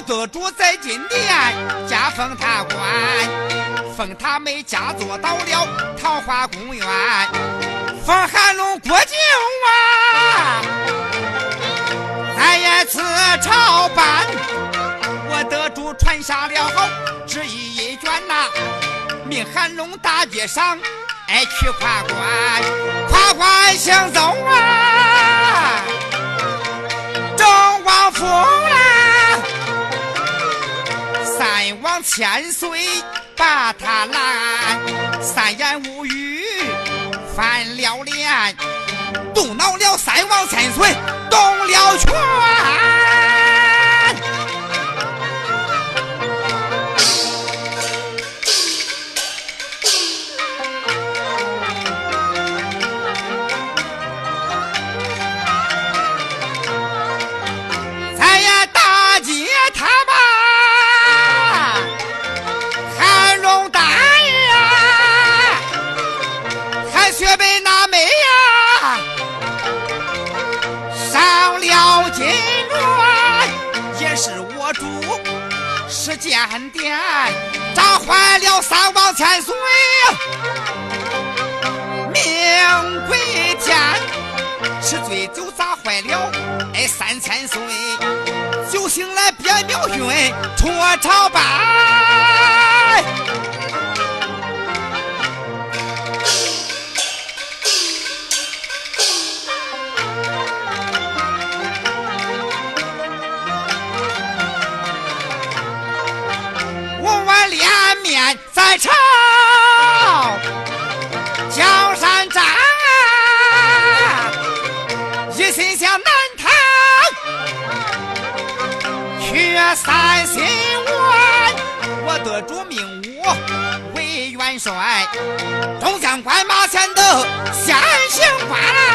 我的主在金殿加封他官，封他妹家做到了桃花公园，封韩龙国舅啊，咱也此朝办，我得主传下了旨意一卷呐，命韩龙大街上。哎，去夸官，夸官行走啊，正王府啊，三王千岁把他拦，三言五语翻了脸，动恼了三王千岁动了拳。间殿炸坏了三王千岁，命归天。吃醉酒砸坏了哎三千岁，酒醒来别庙训出朝拜。众将快马前的先行官。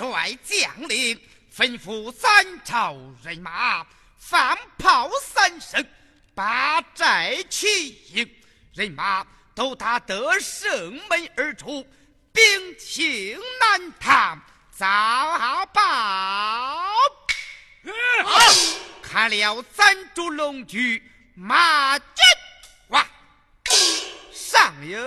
帅将领，吩咐三朝人马放炮三声，把寨齐营，人马都打得胜门而出，兵情难唐，早报。看了三株龙驹马军哇，上有。